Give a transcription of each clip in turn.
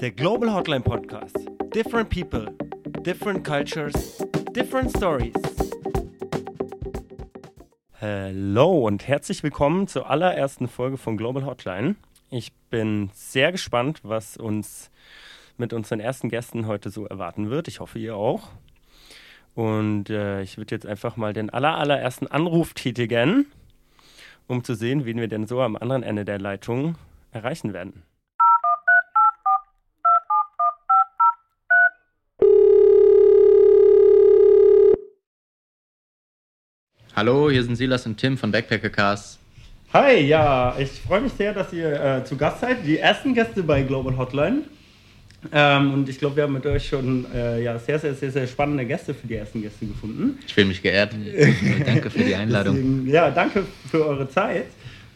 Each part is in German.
Der Global Hotline Podcast. Different people, different cultures, different stories. Hallo und herzlich willkommen zur allerersten Folge von Global Hotline. Ich bin sehr gespannt, was uns mit unseren ersten Gästen heute so erwarten wird. Ich hoffe, ihr auch. Und äh, ich würde jetzt einfach mal den aller, allerersten Anruf tätigen, um zu sehen, wen wir denn so am anderen Ende der Leitung erreichen werden. Hallo, hier sind Silas und Tim von Backpacker Cars. Hi, ja, ich freue mich sehr, dass ihr äh, zu Gast seid. Die ersten Gäste bei Global Hotline. Ähm, und ich glaube, wir haben mit euch schon äh, ja, sehr, sehr, sehr, sehr spannende Gäste für die ersten Gäste gefunden. Ich fühle mich geehrt. danke für die Einladung. Deswegen, ja, danke für eure Zeit.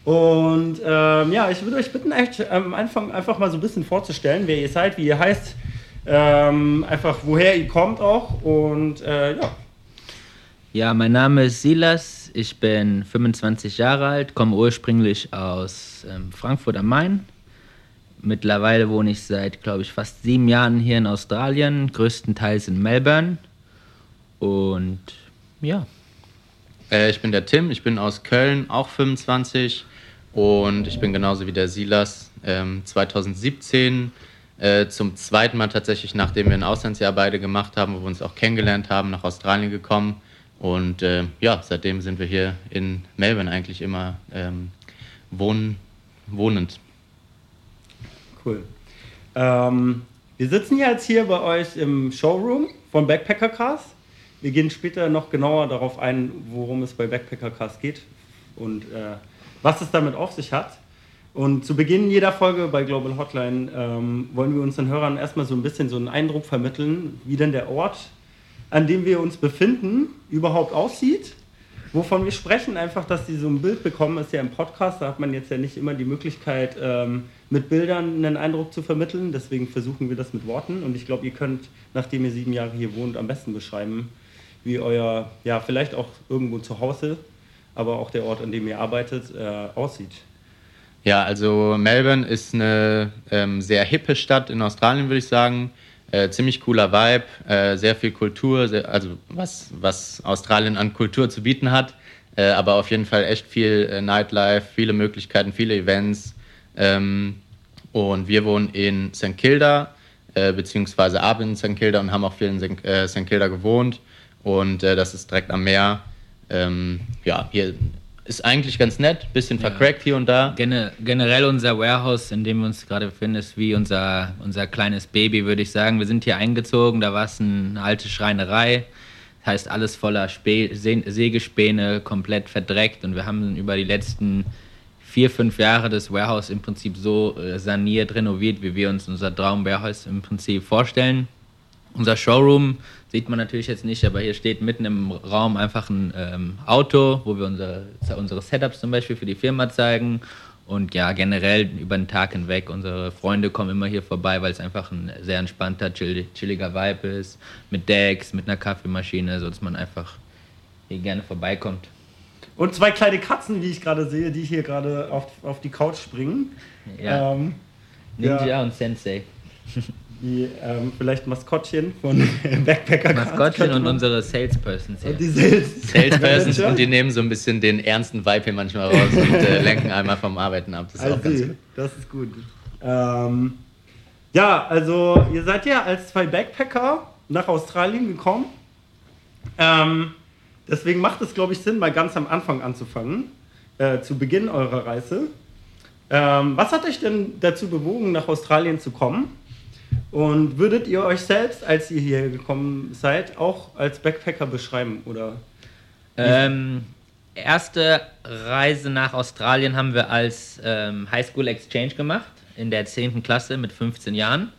Und ähm, ja, ich würde euch bitten, echt am Anfang einfach mal so ein bisschen vorzustellen, wer ihr seid, wie ihr heißt, ähm, einfach woher ihr kommt auch und äh, ja. Ja, mein Name ist Silas, ich bin 25 Jahre alt, komme ursprünglich aus ähm, Frankfurt am Main. Mittlerweile wohne ich seit, glaube ich, fast sieben Jahren hier in Australien, größtenteils in Melbourne. Und ja. Äh, ich bin der Tim, ich bin aus Köln, auch 25. Und ich bin genauso wie der Silas ähm, 2017 äh, zum zweiten Mal tatsächlich, nachdem wir ein Auslandsjahr beide gemacht haben, wo wir uns auch kennengelernt haben, nach Australien gekommen und äh, ja, seitdem sind wir hier in Melbourne eigentlich immer ähm, wohn wohnend. Cool. Ähm, wir sitzen jetzt hier bei euch im Showroom von Backpacker Cars. Wir gehen später noch genauer darauf ein, worum es bei Backpacker Cars geht und äh, was es damit auf sich hat. Und zu Beginn jeder Folge bei Global Hotline ähm, wollen wir unseren Hörern erstmal so ein bisschen so einen Eindruck vermitteln, wie denn der Ort an dem wir uns befinden, überhaupt aussieht. Wovon wir sprechen, einfach, dass sie so ein Bild bekommen, ist ja im Podcast, da hat man jetzt ja nicht immer die Möglichkeit, ähm, mit Bildern einen Eindruck zu vermitteln. Deswegen versuchen wir das mit Worten. Und ich glaube, ihr könnt, nachdem ihr sieben Jahre hier wohnt, am besten beschreiben, wie euer, ja, vielleicht auch irgendwo zu Hause, aber auch der Ort, an dem ihr arbeitet, äh, aussieht. Ja, also Melbourne ist eine ähm, sehr hippe Stadt in Australien, würde ich sagen. Äh, ziemlich cooler Vibe, äh, sehr viel Kultur, sehr, also was, was Australien an Kultur zu bieten hat, äh, aber auf jeden Fall echt viel äh, Nightlife, viele Möglichkeiten, viele Events. Ähm, und wir wohnen in St. Kilda, äh, beziehungsweise ab in St. Kilda und haben auch viel in St. Äh, Kilda gewohnt. Und das ist direkt am Meer. Ähm, ja, hier ist eigentlich ganz nett, bisschen ja. vercrackt hier und da. Gen generell unser Warehouse, in dem wir uns gerade befinden, ist wie unser, unser kleines Baby, würde ich sagen. Wir sind hier eingezogen, da war es eine alte Schreinerei. Das heißt, alles voller Spe Se Sägespäne, komplett verdreckt. Und wir haben über die letzten vier, fünf Jahre das Warehouse im Prinzip so äh, saniert, renoviert, wie wir uns unser Traum-Warehouse im Prinzip vorstellen. Unser Showroom Sieht man natürlich jetzt nicht, aber hier steht mitten im Raum einfach ein ähm, Auto, wo wir unsere, unsere Setups zum Beispiel für die Firma zeigen. Und ja, generell über den Tag hinweg, unsere Freunde kommen immer hier vorbei, weil es einfach ein sehr entspannter, chill, chilliger Vibe ist. Mit Decks, mit einer Kaffeemaschine, sodass man einfach hier gerne vorbeikommt. Und zwei kleine Katzen, wie ich gerade sehe, die hier gerade auf, auf die Couch springen. Ja. Ähm, Ninja ja. und Sensei. die ähm, vielleicht Maskottchen von Backpacker Maskottchen und unsere Salespersons. Und die Sales Salespersons und die nehmen so ein bisschen den ernsten Vibe hier manchmal raus und äh, lenken einmal vom Arbeiten ab. Das ist also, auch ganz gut. Das ist gut. Ähm, ja, also ihr seid ja als zwei Backpacker nach Australien gekommen. Ähm, deswegen macht es, glaube ich, Sinn, mal ganz am Anfang anzufangen, äh, zu Beginn eurer Reise. Ähm, was hat euch denn dazu bewogen, nach Australien zu kommen? Und würdet ihr euch selbst, als ihr hier gekommen seid, auch als Backpacker beschreiben? Oder? Ähm, erste Reise nach Australien haben wir als ähm, Highschool Exchange gemacht, in der 10. Klasse mit 15 Jahren.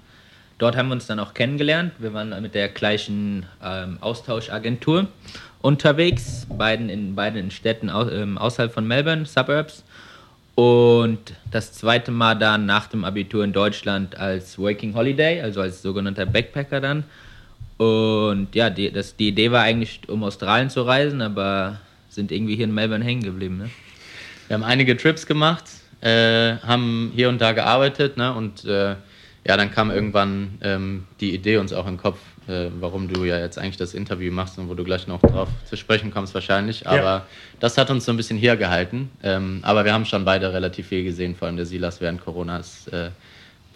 Dort haben wir uns dann auch kennengelernt. Wir waren mit der gleichen ähm, Austauschagentur unterwegs, beiden in beiden Städten au ähm, außerhalb von Melbourne, Suburbs. Und das zweite Mal dann nach dem Abitur in Deutschland als Working Holiday, also als sogenannter Backpacker dann. Und ja, die, das, die Idee war eigentlich, um Australien zu reisen, aber sind irgendwie hier in Melbourne hängen geblieben. Ne? Wir haben einige Trips gemacht, äh, haben hier und da gearbeitet ne? und äh, ja, dann kam irgendwann ähm, die Idee uns auch im Kopf, äh, warum du ja jetzt eigentlich das Interview machst und wo du gleich noch drauf zu sprechen kommst wahrscheinlich. Aber ja. das hat uns so ein bisschen hier gehalten. Ähm, aber wir haben schon beide relativ viel gesehen, vor allem der Silas während Corona ist äh,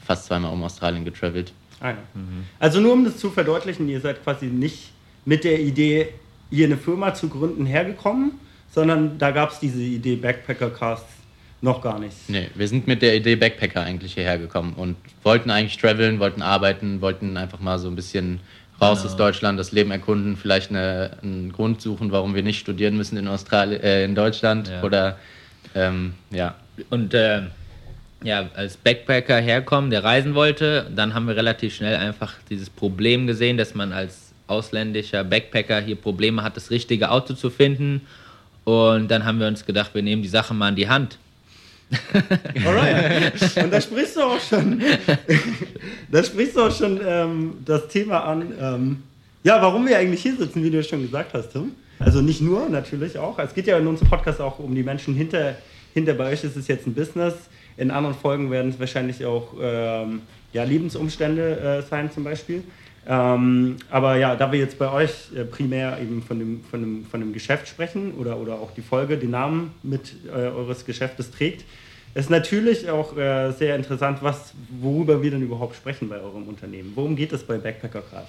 fast zweimal um Australien getravelt. Ah, ja. mhm. Also nur um das zu verdeutlichen, ihr seid quasi nicht mit der Idee, hier eine Firma zu gründen, hergekommen, sondern da gab es diese Idee Backpacker Casts noch gar nicht. Nee, wir sind mit der Idee Backpacker eigentlich hierher gekommen und wollten eigentlich traveln, wollten arbeiten, wollten einfach mal so ein bisschen raus genau. aus Deutschland, das Leben erkunden, vielleicht eine, einen Grund suchen, warum wir nicht studieren müssen in Australien, äh, in Deutschland ja. oder ähm, ja. Und äh, ja, als Backpacker herkommen, der reisen wollte, dann haben wir relativ schnell einfach dieses Problem gesehen, dass man als ausländischer Backpacker hier Probleme hat, das richtige Auto zu finden. Und dann haben wir uns gedacht, wir nehmen die Sache mal in die Hand. Alright. Und da sprichst du auch schon, da sprichst du auch schon ähm, das Thema an. Ähm, ja, warum wir eigentlich hier sitzen, wie du schon gesagt hast, Tim. Also nicht nur, natürlich auch. Es geht ja in unserem Podcast auch um die Menschen hinter, hinter bei euch ist es jetzt ein Business. In anderen Folgen werden es wahrscheinlich auch ähm, ja, Lebensumstände äh, sein, zum Beispiel. Ähm, aber ja, da wir jetzt bei euch äh, primär eben von dem, von, dem, von dem Geschäft sprechen oder, oder auch die Folge den Namen mit äh, eures Geschäftes trägt, ist natürlich auch äh, sehr interessant, was, worüber wir denn überhaupt sprechen bei eurem Unternehmen. Worum geht es bei Backpacker Cars?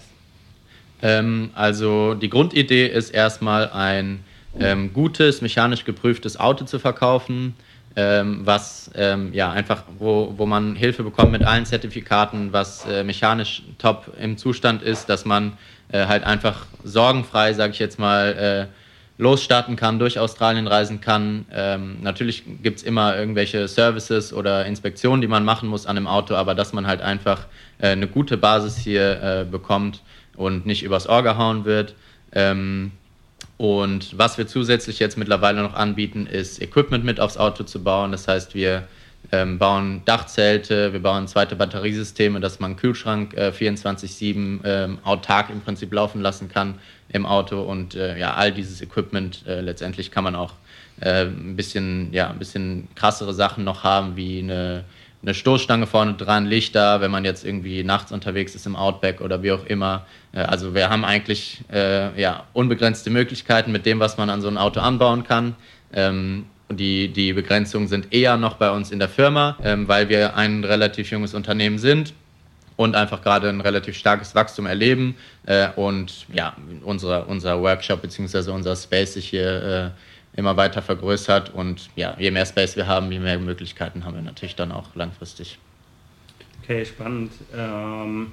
Ähm, also die Grundidee ist erstmal ein ähm, gutes, mechanisch geprüftes Auto zu verkaufen ähm, was ähm, ja einfach, wo, wo man Hilfe bekommt mit allen Zertifikaten, was äh, mechanisch top im Zustand ist, dass man äh, halt einfach sorgenfrei, sage ich jetzt mal, äh, losstarten kann, durch Australien reisen kann. Ähm, natürlich gibt es immer irgendwelche Services oder Inspektionen, die man machen muss an dem Auto, aber dass man halt einfach äh, eine gute Basis hier äh, bekommt und nicht übers Ohr gehauen wird. Ähm, und was wir zusätzlich jetzt mittlerweile noch anbieten, ist Equipment mit aufs Auto zu bauen. Das heißt, wir ähm, bauen Dachzelte, wir bauen zweite Batteriesysteme, dass man einen Kühlschrank äh, 24-7 ähm, autark im Prinzip laufen lassen kann im Auto. Und äh, ja, all dieses Equipment äh, letztendlich kann man auch äh, ein bisschen, ja, ein bisschen krassere Sachen noch haben, wie eine eine Stoßstange vorne dran, Lichter, wenn man jetzt irgendwie nachts unterwegs ist im Outback oder wie auch immer. Äh, also wir haben eigentlich äh, ja, unbegrenzte Möglichkeiten mit dem, was man an so ein Auto anbauen kann. Ähm, die, die Begrenzungen sind eher noch bei uns in der Firma, ähm, weil wir ein relativ junges Unternehmen sind und einfach gerade ein relativ starkes Wachstum erleben äh, und ja, unser, unser Workshop bzw. unser Space sich hier äh, immer weiter vergrößert und ja, je mehr Space wir haben, je mehr Möglichkeiten haben wir natürlich dann auch langfristig. Okay, spannend. Ähm,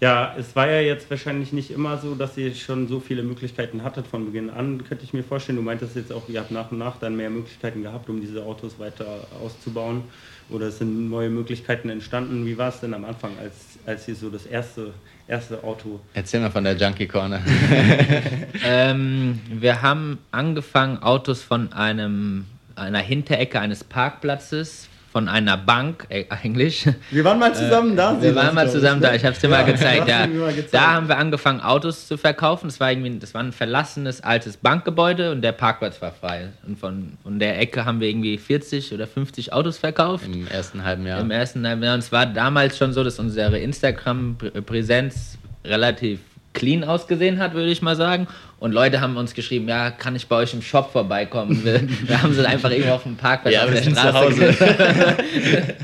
ja, es war ja jetzt wahrscheinlich nicht immer so, dass ihr schon so viele Möglichkeiten hattet von Beginn an, könnte ich mir vorstellen. Du meintest jetzt auch, ihr habt nach und nach dann mehr Möglichkeiten gehabt, um diese Autos weiter auszubauen. Oder es sind neue Möglichkeiten entstanden. Wie war es denn am Anfang, als, als ihr so das erste, erste Auto... Erzähl mal von der Junkie Corner. ähm, wir haben angefangen, Autos von einem, einer Hinterecke eines Parkplatzes von einer Bank äh, eigentlich. Wir waren mal zusammen äh, da. Wir waren mal zusammen da. Ich habe es dir ja, mal gezeigt. Ja. Mal gezeigt. Da haben wir angefangen, Autos zu verkaufen. Das war irgendwie, das war ein verlassenes altes Bankgebäude und der Parkplatz war frei. Und von, von der Ecke haben wir irgendwie 40 oder 50 Autos verkauft. Im ersten halben Jahr. Im ersten halben Jahr. Und es war damals schon so, dass unsere Instagram-Präsenz relativ clean ausgesehen hat, würde ich mal sagen. Und Leute haben uns geschrieben, ja, kann ich bei euch im Shop vorbeikommen? Wir, wir haben sie einfach irgendwo auf dem Parkplatz ja, auf der Straße.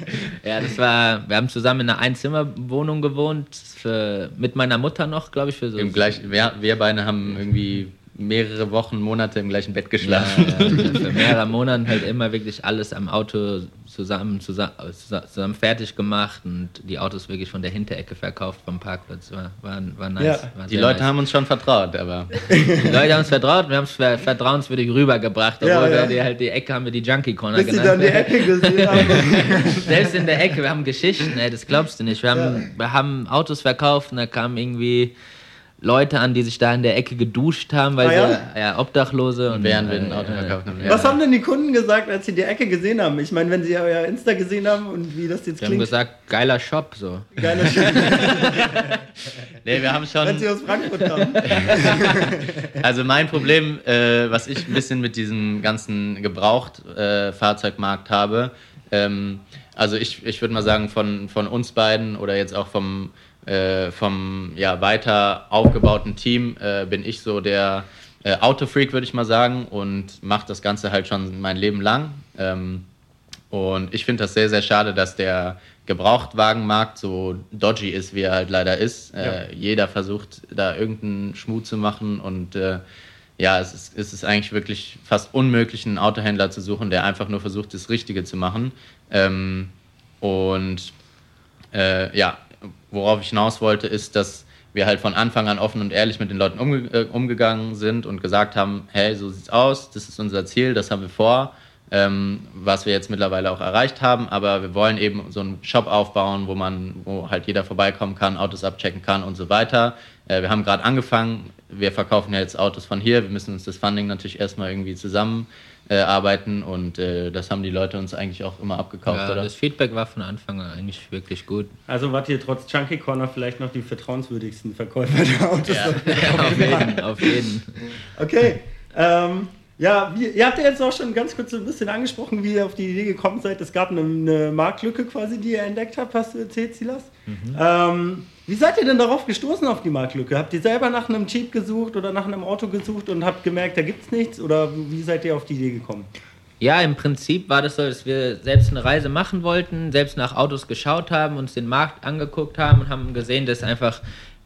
ja, das war, wir haben zusammen in einer Einzimmerwohnung gewohnt, für, mit meiner Mutter noch, glaube ich, für so. Im gleich, wir, wir beide haben irgendwie mehrere Wochen, Monate im gleichen Bett geschlafen. Ja, ja, für mehrere Monate halt immer wirklich alles am Auto zusammen, zusammen, zusammen fertig gemacht und die Autos wirklich von der Hinterecke verkauft vom Parkplatz. War, war, war nice. Ja. War die Leute nice. haben uns schon vertraut, aber. Die Leute haben uns vertraut, wir haben es vertrauenswürdig rübergebracht, obwohl ja, ja. wir die, halt die Ecke haben wir die Junkie Corner Bis genannt. dann die Ecke gesehen haben. Selbst in der Ecke, wir haben Geschichten, ey, das glaubst du nicht. Wir haben, wir haben Autos verkauft und da kam irgendwie Leute an, die sich da in der Ecke geduscht haben, weil ah, ja? sie ja, Obdachlose und während wir ein Auto äh, verkauft haben. Was haben denn die Kunden gesagt, als sie die Ecke gesehen haben? Ich meine, wenn sie euer Insta gesehen haben und wie das jetzt sie klingt. haben gesagt, geiler Shop so. Geiler Shop. nee, wir haben schon. Wenn sie aus Frankfurt kommen. also mein Problem, äh, was ich ein bisschen mit diesem ganzen Gebraucht-Fahrzeugmarkt äh, habe, ähm, Also ich, ich würde mal sagen, von, von uns beiden oder jetzt auch vom, äh, vom ja, weiter aufgebauten Team äh, bin ich so der äh, Autofreak, würde ich mal sagen, und mache das Ganze halt schon mein Leben lang. Ähm, und ich finde das sehr, sehr schade, dass der Gebrauchtwagenmarkt so dodgy ist, wie er halt leider ist. Äh, ja. jeder versucht, da irgendeinen Schmut zu machen und äh, ja, es ist, es ist eigentlich wirklich fast unmöglich, einen Autohändler zu suchen, der einfach nur versucht, das Richtige zu machen. Ähm, und äh, ja, worauf ich hinaus wollte, ist, dass wir halt von Anfang an offen und ehrlich mit den Leuten umge äh, umgegangen sind und gesagt haben, hey, so sieht's aus, das ist unser Ziel, das haben wir vor, ähm, was wir jetzt mittlerweile auch erreicht haben, aber wir wollen eben so einen Shop aufbauen, wo man, wo halt jeder vorbeikommen kann, Autos abchecken kann und so weiter. Äh, wir haben gerade angefangen, wir verkaufen ja jetzt Autos von hier, wir müssen uns das Funding natürlich erstmal irgendwie zusammen äh, arbeiten und äh, das haben die Leute uns eigentlich auch immer abgekauft, ja, oder? Das Feedback war von Anfang an eigentlich wirklich gut. Also wart ihr trotz Chunky Corner vielleicht noch die vertrauenswürdigsten Verkäufer der Autos? Ja, auf jeden, auf jeden. Okay. Ähm, ja, wie, ihr habt ja jetzt auch schon ganz kurz so ein bisschen angesprochen, wie ihr auf die Idee gekommen seid. Es gab eine, eine Marktlücke quasi, die ihr entdeckt habt, hast du erzählt, Silas. Mhm. Ähm, wie seid ihr denn darauf gestoßen, auf die Marktlücke? Habt ihr selber nach einem Jeep gesucht oder nach einem Auto gesucht und habt gemerkt, da gibt es nichts? Oder wie seid ihr auf die Idee gekommen? Ja, im Prinzip war das so, dass wir selbst eine Reise machen wollten, selbst nach Autos geschaut haben, uns den Markt angeguckt haben und haben gesehen, dass einfach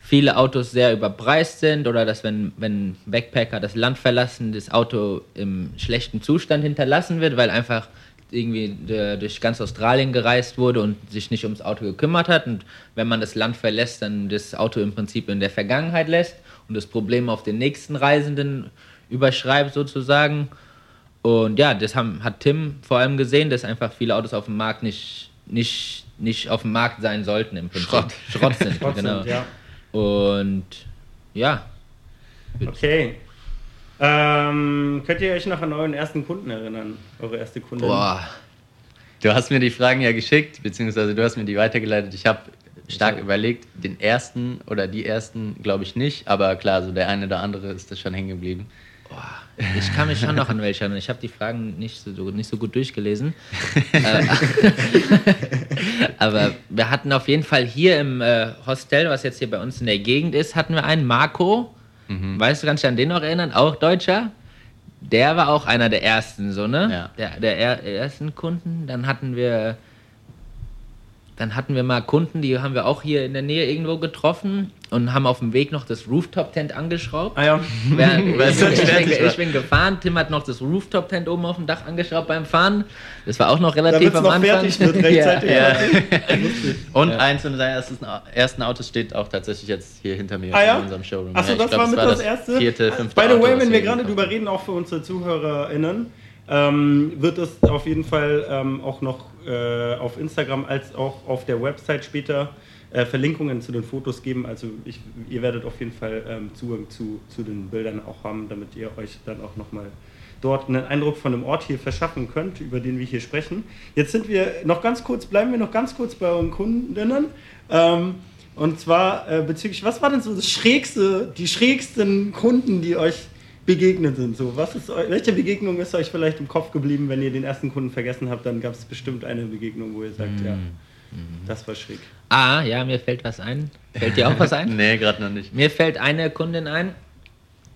viele Autos sehr überpreist sind oder dass wenn, wenn Backpacker das Land verlassen, das Auto im schlechten Zustand hinterlassen wird, weil einfach irgendwie durch ganz Australien gereist wurde und sich nicht ums Auto gekümmert hat. Und wenn man das Land verlässt, dann das Auto im Prinzip in der Vergangenheit lässt und das Problem auf den nächsten Reisenden überschreibt sozusagen. Und ja, das haben, hat Tim vor allem gesehen, dass einfach viele Autos auf dem Markt nicht, nicht, nicht auf dem Markt sein sollten im Prinzip. Schrott, Schrott sind, Schrott genau. Sind, ja. Und ja. Okay. Ähm, könnt ihr euch noch an euren ersten Kunden erinnern? Eure erste Kundin? Boah. Du hast mir die Fragen ja geschickt, beziehungsweise du hast mir die weitergeleitet. Ich habe stark ja. überlegt, den ersten oder die ersten glaube ich nicht, aber klar, so der eine oder andere ist das schon hängen geblieben. Boah. Ich kann mich schon noch an welche erinnern. Ich habe die Fragen nicht so, nicht so gut durchgelesen. Äh, aber wir hatten auf jeden Fall hier im äh, Hostel, was jetzt hier bei uns in der Gegend ist, hatten wir einen Marco. Mhm. Weißt du, kannst du dich an den noch erinnern? Auch Deutscher. Der war auch einer der ersten, so, ne? Ja. Der, der ersten Kunden. Dann hatten wir dann hatten wir mal Kunden, die haben wir auch hier in der Nähe irgendwo getroffen und haben auf dem Weg noch das Rooftop-Tent angeschraubt. Ah ja. ich, ich, bin, ich, bin, gefahren, Tim hat noch das Rooftop-Tent oben auf dem Dach angeschraubt beim Fahren. Das war auch noch relativ am noch Anfang. fertig wird rechtzeitig. ja. Ja. und ja. eins von seinen ersten Autos steht auch tatsächlich jetzt hier hinter mir ah, ja? in unserem Showroom. Achso, das glaub, war mit das, das erste? Vierte, fünfte By the way, wenn wir gerade drüber reden, auch für unsere ZuhörerInnen, ähm, wird es auf jeden Fall ähm, auch noch äh, auf Instagram als auch auf der Website später äh, Verlinkungen zu den Fotos geben. Also ich, ihr werdet auf jeden Fall ähm, Zugang zu, zu den Bildern auch haben, damit ihr euch dann auch nochmal dort einen Eindruck von dem Ort hier verschaffen könnt, über den wir hier sprechen. Jetzt sind wir noch ganz kurz, bleiben wir noch ganz kurz bei euren Kundinnen. Ähm, und zwar äh, bezüglich, was war denn so das schrägste, die schrägsten Kunden, die euch begegnet sind. So, was ist, welche Begegnung ist euch vielleicht im Kopf geblieben, wenn ihr den ersten Kunden vergessen habt? Dann gab es bestimmt eine Begegnung, wo ihr sagt, mm. ja, mhm. das war schräg. Ah, ja, mir fällt was ein. Fällt dir auch was ein? nee, gerade noch nicht. Mir fällt eine Kundin ein,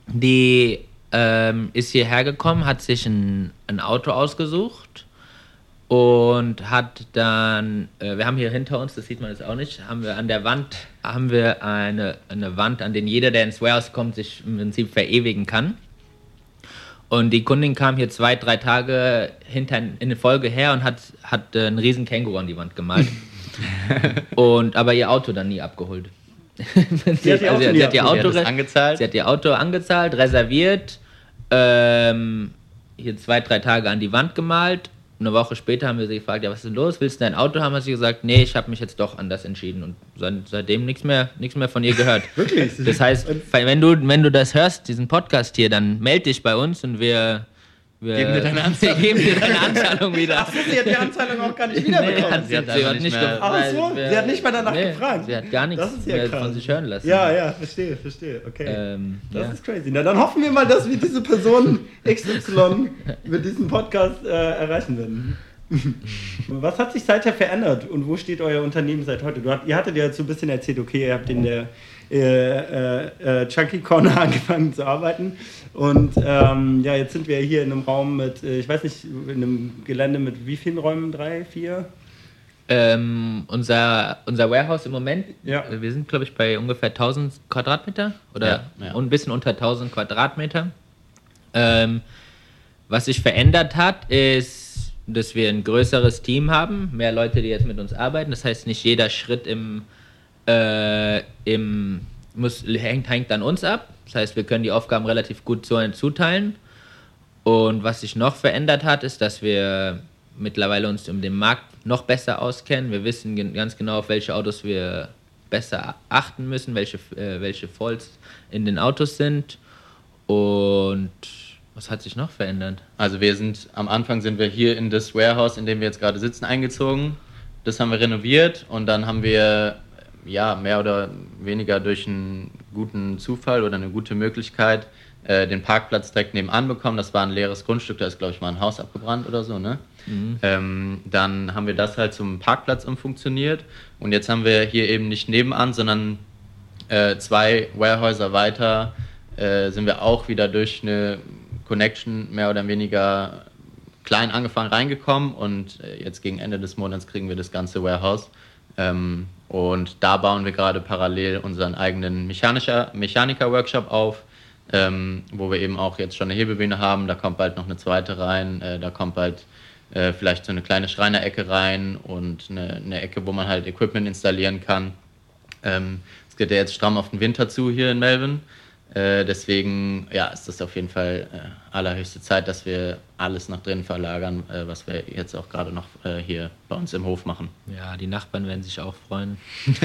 die ähm, ist hierher gekommen, hat sich ein, ein Auto ausgesucht und hat dann, äh, wir haben hier hinter uns, das sieht man jetzt auch nicht, haben wir an der Wand, haben wir eine, eine Wand, an der jeder, der ins Warehouse kommt, sich im Prinzip verewigen kann. Und die Kundin kam hier zwei, drei Tage hinter in Folge her und hat, hat äh, einen riesen Känguru an die Wand gemalt. und aber ihr Auto dann nie abgeholt. sie, hat ihr Auto, also, sie hat ihr Auto angezahlt. Sie hat ihr Auto angezahlt, reserviert, ähm, hier zwei, drei Tage an die Wand gemalt eine Woche später haben wir sie gefragt, ja, was ist denn los? Willst du dein Auto haben? Hat sie gesagt, nee, ich habe mich jetzt doch anders entschieden und seitdem nichts mehr, nichts mehr von ihr gehört. Wirklich? Das heißt, wenn du, wenn du das hörst, diesen Podcast hier, dann melde dich bei uns und wir wir geben dir deine Anzahlung, geben dir deine Anzahlung wieder. Ach, sie hat die Anzahlung auch gar nicht wiederbekommen. Nee, sie hat, sie hat nicht mehr, Ach so, sie hat nicht mal danach nee, gefragt. Sie hat gar nichts mehr von sich hören lassen. Ja, ja, verstehe, verstehe. Okay. Ähm, das ja. ist crazy. Na, dann hoffen wir mal, dass wir diese Person XY mit diesem Podcast äh, erreichen werden. Was hat sich seither verändert und wo steht euer Unternehmen seit heute? Hat, ihr hattet ja jetzt so ein bisschen erzählt, okay, ihr habt in der äh, äh, Chunky Corner angefangen zu arbeiten und ähm, ja, jetzt sind wir hier in einem Raum mit, äh, ich weiß nicht, in einem Gelände mit wie vielen Räumen? Drei, vier? Ähm, unser, unser Warehouse im Moment, ja. wir sind glaube ich bei ungefähr 1000 Quadratmeter oder ja, ja. ein bisschen unter 1000 Quadratmeter. Ähm, was sich verändert hat, ist, dass wir ein größeres Team haben, mehr Leute, die jetzt mit uns arbeiten. Das heißt, nicht jeder Schritt im, äh, im muss, hängt, hängt an uns ab. Das heißt, wir können die Aufgaben relativ gut so zuteilen. Und was sich noch verändert hat, ist, dass wir mittlerweile uns um den Markt noch besser auskennen. Wir wissen ganz genau, auf welche Autos wir besser achten müssen, welche, äh, welche Faults in den Autos sind. Und was hat sich noch verändert? Also wir sind, am Anfang sind wir hier in das Warehouse, in dem wir jetzt gerade sitzen, eingezogen. Das haben wir renoviert und dann haben wir ja mehr oder weniger durch einen guten Zufall oder eine gute Möglichkeit äh, den Parkplatz direkt nebenan bekommen. Das war ein leeres Grundstück, da ist glaube ich mal ein Haus abgebrannt oder so, ne? Mhm. Ähm, dann haben wir das halt zum Parkplatz umfunktioniert und jetzt haben wir hier eben nicht nebenan, sondern äh, zwei Warehäuser weiter äh, sind wir auch wieder durch eine Connection mehr oder weniger klein angefangen reingekommen und äh, jetzt gegen Ende des Monats kriegen wir das ganze Warehouse. Ähm, und da bauen wir gerade parallel unseren eigenen Mechaniker-Workshop auf, ähm, wo wir eben auch jetzt schon eine Hebebühne haben. Da kommt bald noch eine zweite rein. Äh, da kommt bald äh, vielleicht so eine kleine Schreinerecke rein und eine, eine, Ecke, wo man halt Equipment installieren kann. Ähm, es geht ja jetzt stramm auf den Winter zu hier in Melbourne. Äh, deswegen ja, ist das auf jeden Fall äh, allerhöchste Zeit, dass wir alles nach drinnen verlagern, äh, was wir jetzt auch gerade noch äh, hier bei uns im Hof machen. Ja, die Nachbarn werden sich auch freuen,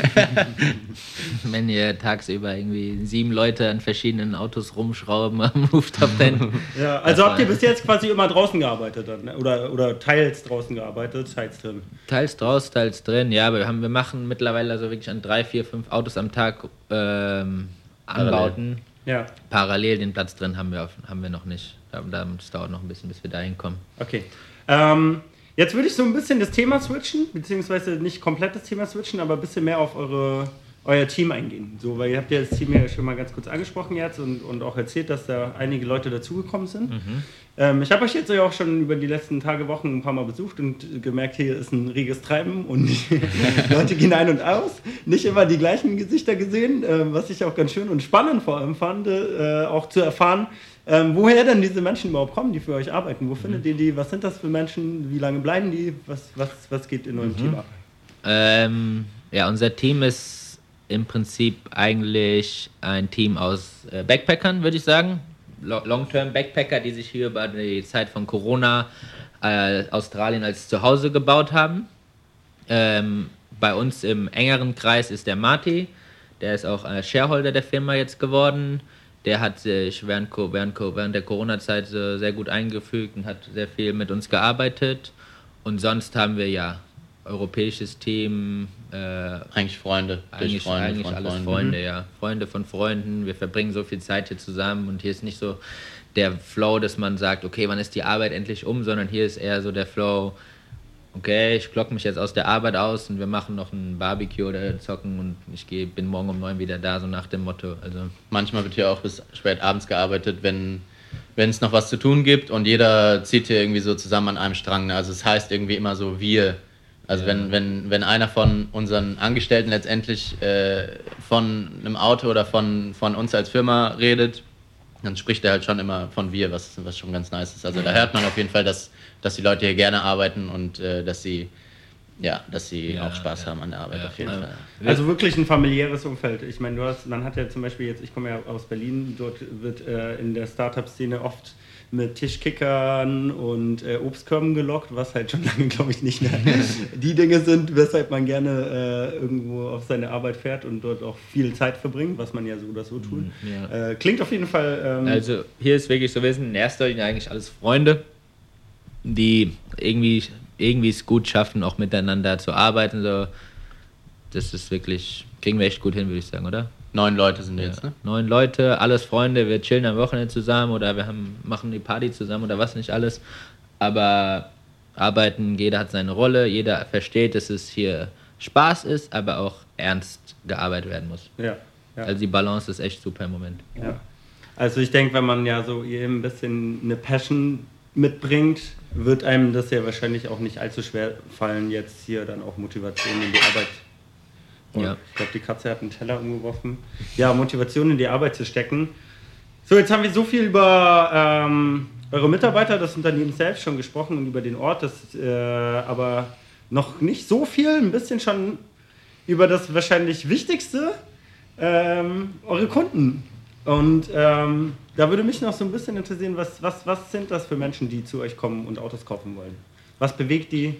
wenn ihr tagsüber irgendwie sieben Leute an verschiedenen Autos rumschrauben am Rooftop. Dann ja, also habt ihr bis jetzt quasi immer draußen gearbeitet dann, ne? oder, oder teils draußen gearbeitet, teils drin? Teils draußen, teils drin, ja. Wir, haben, wir machen mittlerweile also wirklich an drei, vier, fünf Autos am Tag ähm, Anbauten. Ja. Parallel den Platz drin haben wir, haben wir noch nicht. Das dauert noch ein bisschen, bis wir da hinkommen. Okay. Ähm, jetzt würde ich so ein bisschen das Thema switchen, beziehungsweise nicht komplett das Thema switchen, aber ein bisschen mehr auf eure euer Team eingehen. So, weil ihr habt ja das Team ja schon mal ganz kurz angesprochen jetzt und, und auch erzählt, dass da einige Leute dazugekommen sind. Mhm. Ähm, ich habe euch jetzt ja auch schon über die letzten Tage, Wochen ein paar Mal besucht und gemerkt, hier ist ein reges Treiben und Leute gehen ein und aus. Nicht immer die gleichen Gesichter gesehen, äh, was ich auch ganz schön und spannend vor allem fand, äh, auch zu erfahren, ähm, woher denn diese Menschen überhaupt kommen, die für euch arbeiten. Wo findet mhm. ihr die? Was sind das für Menschen? Wie lange bleiben die? Was, was, was geht in eurem mhm. Team ab? Ähm, ja, unser Team ist im Prinzip eigentlich ein Team aus äh, Backpackern, würde ich sagen. Long-Term Backpacker, die sich hier über die Zeit von Corona äh, Australien als Zuhause gebaut haben. Ähm, bei uns im engeren Kreis ist der Marty, der ist auch äh, Shareholder der Firma jetzt geworden. Der hat sich während, während, während der Corona-Zeit äh, sehr gut eingefügt und hat sehr viel mit uns gearbeitet. Und sonst haben wir ja europäisches Team. Äh, eigentlich Freunde. Eigentlich, Freunde eigentlich alles Freunden. Freunde, ja. Freunde von Freunden. Wir verbringen so viel Zeit hier zusammen und hier ist nicht so der Flow, dass man sagt, okay, wann ist die Arbeit endlich um, sondern hier ist eher so der Flow, okay, ich glocke mich jetzt aus der Arbeit aus und wir machen noch ein Barbecue oder zocken und ich geh, bin morgen um neun wieder da, so nach dem Motto. Also Manchmal wird hier auch bis spät abends gearbeitet, wenn wenn es noch was zu tun gibt und jeder zieht hier irgendwie so zusammen an einem Strang. Also es heißt irgendwie immer so wir also ja. wenn, wenn, wenn einer von unseren Angestellten letztendlich äh, von einem Auto oder von, von uns als Firma redet, dann spricht er halt schon immer von wir, was, was schon ganz nice ist. Also da hört man auf jeden Fall, dass, dass die Leute hier gerne arbeiten und äh, dass sie ja, dass sie ja, auch Spaß ja. haben an der Arbeit ja, auf jeden Fall. Also wirklich ein familiäres Umfeld. Ich meine, du hast, man hat ja zum Beispiel jetzt, ich komme ja aus Berlin, dort wird äh, in der Startup-Szene oft mit Tischkickern und äh, Obstkörben gelockt, was halt schon lange, glaube ich, nicht mehr die Dinge sind, weshalb man gerne äh, irgendwo auf seine Arbeit fährt und dort auch viel Zeit verbringt, was man ja so oder so tut. Mhm, ja. Äh, klingt auf jeden Fall. Ähm also hier ist wirklich so, wir sind in erster Linie eigentlich alles Freunde, die irgendwie, irgendwie es gut schaffen, auch miteinander zu arbeiten. So. Das ist wirklich, kriegen wir echt gut hin, würde ich sagen, oder? Neun Leute sind ja. jetzt, ne? Neun Leute, alles Freunde, wir chillen am Wochenende zusammen oder wir haben, machen die Party zusammen oder was nicht alles. Aber arbeiten, jeder hat seine Rolle, jeder versteht, dass es hier Spaß ist, aber auch ernst gearbeitet werden muss. Ja. ja. Also die Balance ist echt super im Moment. Ja. Also ich denke, wenn man ja so eben ein bisschen eine Passion mitbringt, wird einem das ja wahrscheinlich auch nicht allzu schwer fallen, jetzt hier dann auch Motivation in die Arbeit. Und Ja. Ich glaube, die Katze hat einen Teller umgeworfen. Ja, Motivation in die Arbeit zu stecken. So, jetzt haben wir so viel über ähm, eure Mitarbeiter, das Unternehmen selbst schon gesprochen und über den Ort, das äh, aber noch nicht so viel, ein bisschen schon über das wahrscheinlich Wichtigste, ähm, eure Kunden. Und ähm, da würde mich noch so ein bisschen interessieren, was, was, was sind das für Menschen, die zu euch kommen und Autos kaufen wollen? Was bewegt die?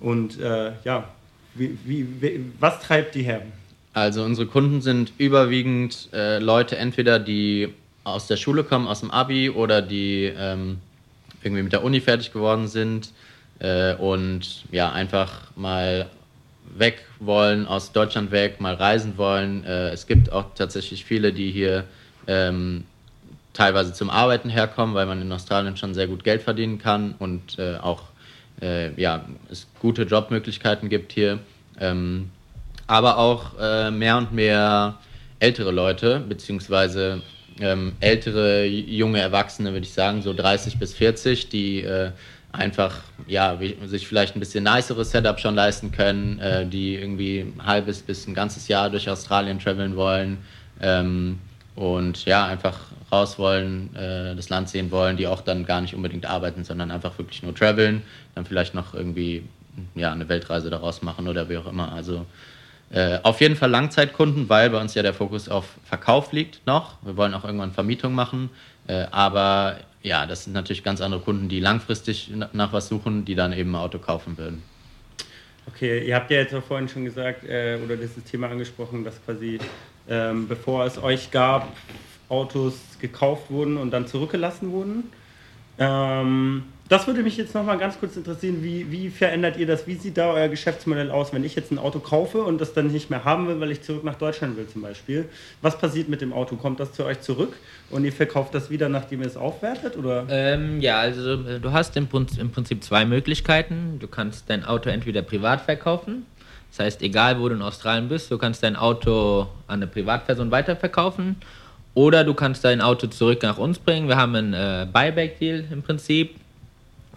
Und äh, ja, wie, wie, was treibt die her? Also unsere Kunden sind überwiegend äh, Leute, entweder die aus der Schule kommen, aus dem Abi oder die ähm, irgendwie mit der Uni fertig geworden sind äh, und ja einfach mal weg wollen, aus Deutschland weg, mal reisen wollen. Äh, es gibt auch tatsächlich viele, die hier ähm, teilweise zum Arbeiten herkommen, weil man in Australien schon sehr gut Geld verdienen kann und äh, auch äh, ja, es gute Jobmöglichkeiten gibt hier. Ähm, aber auch äh, mehr und mehr ältere Leute, beziehungsweise ähm, ältere junge Erwachsene, würde ich sagen, so 30 bis 40, die äh, einfach ja, sich vielleicht ein bisschen niceres Setup schon leisten können, äh, die irgendwie ein halbes bis ein ganzes Jahr durch Australien traveln wollen ähm, und ja, einfach raus wollen, äh, das Land sehen wollen, die auch dann gar nicht unbedingt arbeiten, sondern einfach wirklich nur traveln, dann vielleicht noch irgendwie ja, eine Weltreise daraus machen oder wie auch immer. Also äh, auf jeden Fall Langzeitkunden, weil bei uns ja der Fokus auf Verkauf liegt noch. Wir wollen auch irgendwann Vermietung machen. Äh, aber ja, das sind natürlich ganz andere Kunden, die langfristig na- nach was suchen, die dann eben ein Auto kaufen würden. Okay, ihr habt ja jetzt auch vorhin schon gesagt, äh, oder dieses Thema angesprochen, dass quasi ähm, bevor es euch gab, Autos gekauft wurden und dann zurückgelassen wurden. Ähm, das würde mich jetzt nochmal ganz kurz interessieren, wie, wie verändert ihr das? Wie sieht da euer Geschäftsmodell aus, wenn ich jetzt ein Auto kaufe und das dann nicht mehr haben will, weil ich zurück nach Deutschland will zum Beispiel? Was passiert mit dem Auto? Kommt das zu euch zurück und ihr verkauft das wieder, nachdem ihr es aufwertet? Oder? Ähm, ja, also äh, du hast im, Prin- im Prinzip zwei Möglichkeiten. Du kannst dein Auto entweder privat verkaufen. Das heißt, egal wo du in Australien bist, du kannst dein Auto an eine Privatperson weiterverkaufen. Oder du kannst dein Auto zurück nach uns bringen. Wir haben einen äh, Buyback-Deal im Prinzip.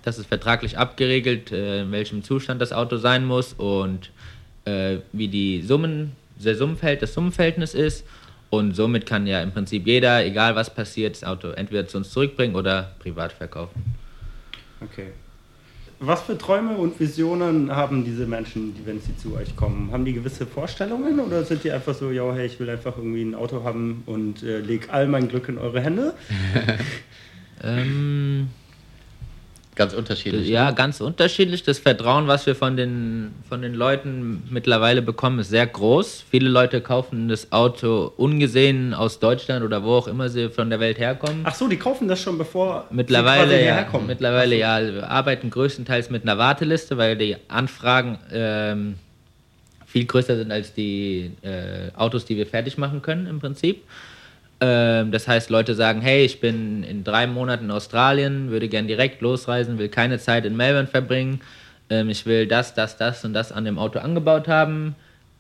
Das ist vertraglich abgeregelt, äh, in welchem Zustand das Auto sein muss und äh, wie die Summen, der Summenfeld, das Summenverhältnis ist. Und somit kann ja im Prinzip jeder, egal was passiert, das Auto entweder zu uns zurückbringen oder privat verkaufen. Okay. Was für Träume und Visionen haben diese Menschen, die, wenn sie zu euch kommen? Haben die gewisse Vorstellungen oder sind die einfach so, ja, hey, ich will einfach irgendwie ein Auto haben und äh, leg all mein Glück in eure Hände? Ähm, Ganz unterschiedlich. ja, ganz unterschiedlich. Das Vertrauen, was wir von den, von den Leuten mittlerweile bekommen, ist sehr groß. Viele Leute kaufen das Auto ungesehen aus Deutschland oder wo auch immer sie von der Welt herkommen. Ach so, die kaufen das schon bevor sie Mittlerweile, quasi ja, hierher kommen. mittlerweile ja, wir arbeiten größtenteils mit einer Warteliste, weil die Anfragen ähm, viel größer sind als die äh, Autos, die wir fertig machen können im Prinzip. Ähm, das heißt, Leute sagen, hey, ich bin in drei Monaten in Australien, würde gern direkt losreisen, will keine Zeit in Melbourne verbringen. Ähm, ich will das, das, das und das an dem Auto angebaut haben.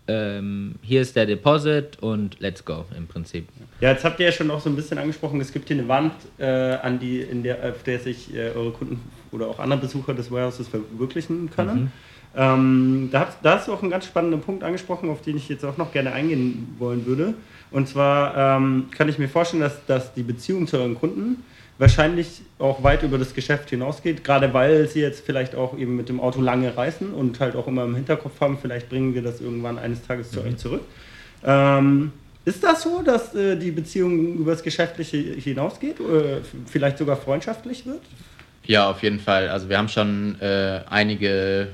Ähm, hier ist der Deposit und let's go im Prinzip. Ja, jetzt habt ihr ja schon auch so ein bisschen angesprochen, es gibt hier eine Wand, äh, an die, in der, auf der sich äh, eure Kunden oder auch andere Besucher des Warehouses verwirklichen können. Ähm, da, da hast du auch einen ganz spannenden Punkt angesprochen, auf den ich jetzt auch noch gerne eingehen wollen würde. Und zwar ähm, kann ich mir vorstellen, dass, dass die Beziehung zu euren Kunden wahrscheinlich auch weit über das Geschäft hinausgeht, gerade weil sie jetzt vielleicht auch eben mit dem Auto lange reisen und halt auch immer im Hinterkopf haben, vielleicht bringen wir das irgendwann eines Tages zu euch zurück. Ähm, ist das so, dass äh, die Beziehung über das Geschäftliche hinausgeht oder f- vielleicht sogar freundschaftlich wird? Ja, auf jeden Fall. Also wir haben schon äh, einige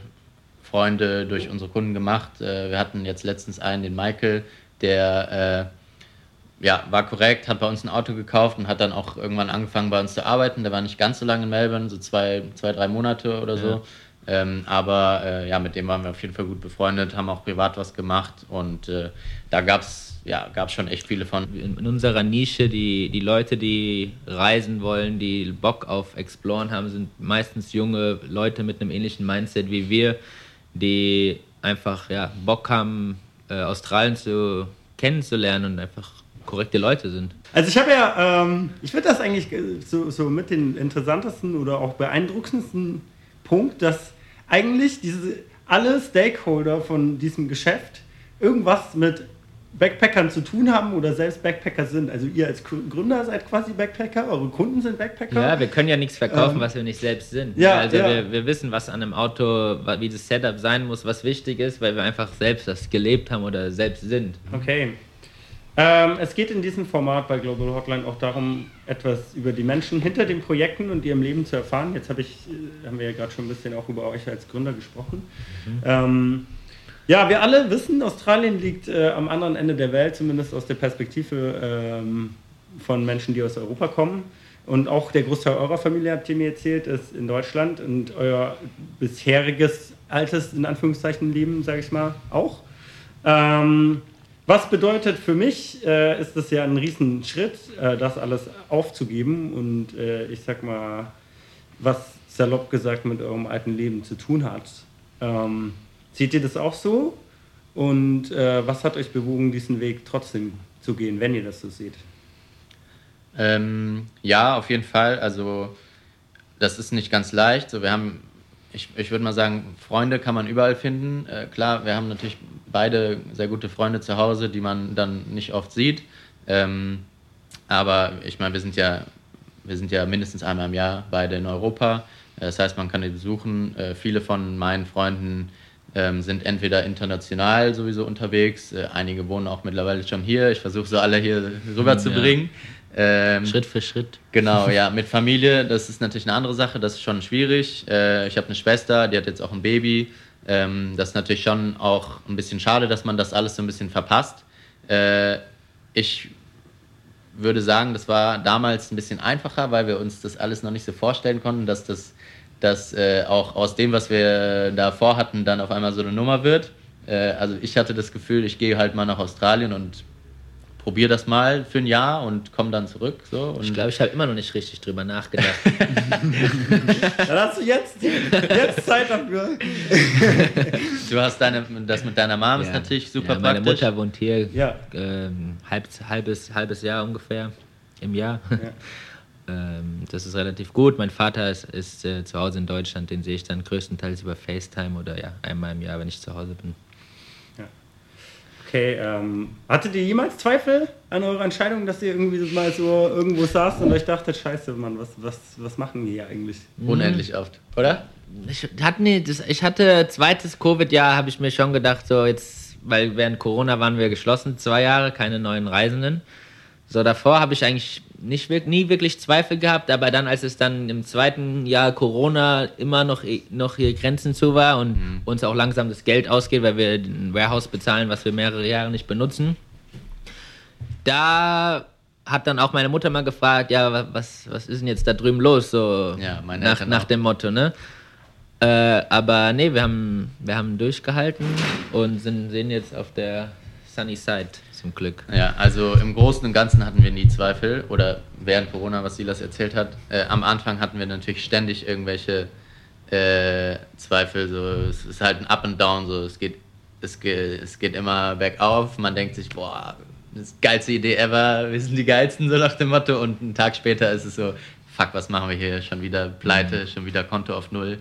Freunde durch unsere Kunden gemacht. Äh, wir hatten jetzt letztens einen, den Michael, der äh, ja, war korrekt, hat bei uns ein Auto gekauft und hat dann auch irgendwann angefangen bei uns zu arbeiten. Der war nicht ganz so lange in Melbourne, so zwei, zwei drei Monate oder so. Ähm, aber äh, ja, mit dem waren wir auf jeden Fall gut befreundet, haben auch privat was gemacht und äh, da gab es ja, gab's schon echt viele von. In, in, unserer Nische, die, die Leute, die reisen wollen, die Bock auf Exploren haben, sind meistens junge Leute mit einem ähnlichen Mindset wie wir, die einfach ja, Bock haben, äh, Australien zu kennenzulernen und einfach korrekte Leute sind. Also ich habe ja, ähm, ich finde das eigentlich so, so mit den interessantesten oder auch beeindruckendsten Punkt, dass eigentlich diese alle Stakeholder von diesem Geschäft irgendwas mit Backpackern zu tun haben oder selbst Backpacker sind. Also ihr als Gründer seid quasi Backpacker, eure Kunden sind Backpacker. Ja, wir können ja nichts verkaufen, ähm, was wir nicht selbst sind. Ja, also ja. Wir, wir, wissen, was an einem Auto, wie das Setup sein muss, was wichtig ist, weil wir einfach selbst das gelebt haben oder selbst sind. Okay. Ähm, es geht in diesem Format bei Global Hotline auch darum, etwas über die Menschen hinter den Projekten und ihrem Leben zu erfahren. Jetzt hab ich, äh, haben wir ja gerade schon ein bisschen auch über euch als Gründer gesprochen. Mhm. Ähm, ja, wir alle wissen, Australien liegt äh, am anderen Ende der Welt, zumindest aus der Perspektive ähm, von Menschen, die aus Europa kommen. Und auch der Großteil eurer Familie, habt ihr mir erzählt, ist in Deutschland und euer bisheriges altes, in Anführungszeichen, Leben, sage ich mal, auch. Ähm, was bedeutet für mich, äh, ist es ja ein Riesenschritt, äh, das alles aufzugeben und äh, ich sag mal, was salopp gesagt mit eurem alten Leben zu tun hat. Ähm, seht ihr das auch so? Und äh, was hat euch bewogen, diesen Weg trotzdem zu gehen, wenn ihr das so seht? Ähm, ja, auf jeden Fall. Also das ist nicht ganz leicht. So, wir haben ich, ich würde mal sagen, Freunde kann man überall finden. Äh, klar, wir haben natürlich beide sehr gute Freunde zu Hause, die man dann nicht oft sieht. Ähm, aber ich meine, wir sind ja, wir sind ja mindestens einmal im Jahr beide in Europa. Das heißt, man kann die besuchen. Äh, viele von meinen Freunden ähm, sind entweder international sowieso unterwegs, äh, einige wohnen auch mittlerweile schon hier. Ich versuche sie alle hier rüberzubringen. Ja. Ähm, Schritt für Schritt. Genau, ja. Mit Familie, das ist natürlich eine andere Sache, das ist schon schwierig. Äh, ich habe eine Schwester, die hat jetzt auch ein Baby. Ähm, das ist natürlich schon auch ein bisschen schade, dass man das alles so ein bisschen verpasst. Äh, ich würde sagen, das war damals ein bisschen einfacher, weil wir uns das alles noch nicht so vorstellen konnten, dass das dass, äh, auch aus dem, was wir davor hatten, dann auf einmal so eine Nummer wird. Äh, also ich hatte das Gefühl, ich gehe halt mal nach Australien und probier das mal für ein Jahr und komm dann zurück. So. Und ich glaube, ich habe immer noch nicht richtig drüber nachgedacht. dann hast du jetzt, jetzt Zeit dafür. du hast deine, das mit deiner Mom ja. ist natürlich super ja, meine praktisch. Meine Mutter wohnt hier ja. ähm, halb, halbes, halbes Jahr ungefähr im Jahr. Ja. Ähm, das ist relativ gut. Mein Vater ist, ist äh, zu Hause in Deutschland, den sehe ich dann größtenteils über FaceTime oder ja, einmal im Jahr, wenn ich zu Hause bin. Okay, ähm, hattet ihr jemals Zweifel an eurer Entscheidung, dass ihr irgendwie mal so irgendwo saßt und euch dachtet, scheiße, Mann, was, was, was machen wir hier eigentlich? Unendlich oft, oder? Ich hatte, nee, das, ich hatte zweites Covid-Jahr, habe ich mir schon gedacht, so jetzt, weil während Corona waren wir geschlossen, zwei Jahre, keine neuen Reisenden. So davor habe ich eigentlich nicht, nie wirklich Zweifel gehabt, aber dann, als es dann im zweiten Jahr Corona immer noch, noch hier Grenzen zu war und mhm. uns auch langsam das Geld ausgeht, weil wir ein Warehouse bezahlen, was wir mehrere Jahre nicht benutzen, da hat dann auch meine Mutter mal gefragt, ja, was, was ist denn jetzt da drüben los, so ja, nach, nach dem Motto, ne? Äh, aber nee, wir haben, wir haben durchgehalten und sind, sehen jetzt auf der Sunny Side zum Glück. Ja, also im Großen und Ganzen hatten wir nie Zweifel oder während Corona, was Silas erzählt hat. Äh, am Anfang hatten wir natürlich ständig irgendwelche äh, Zweifel. So, es ist halt ein Up and Down. So, es geht, es geht, es geht immer bergauf. Man denkt sich, boah, das ist die geilste Idee ever. Wir sind die geilsten so nach dem Motto. Und einen Tag später ist es so, fuck, was machen wir hier? Schon wieder Pleite, mhm. schon wieder Konto auf Null.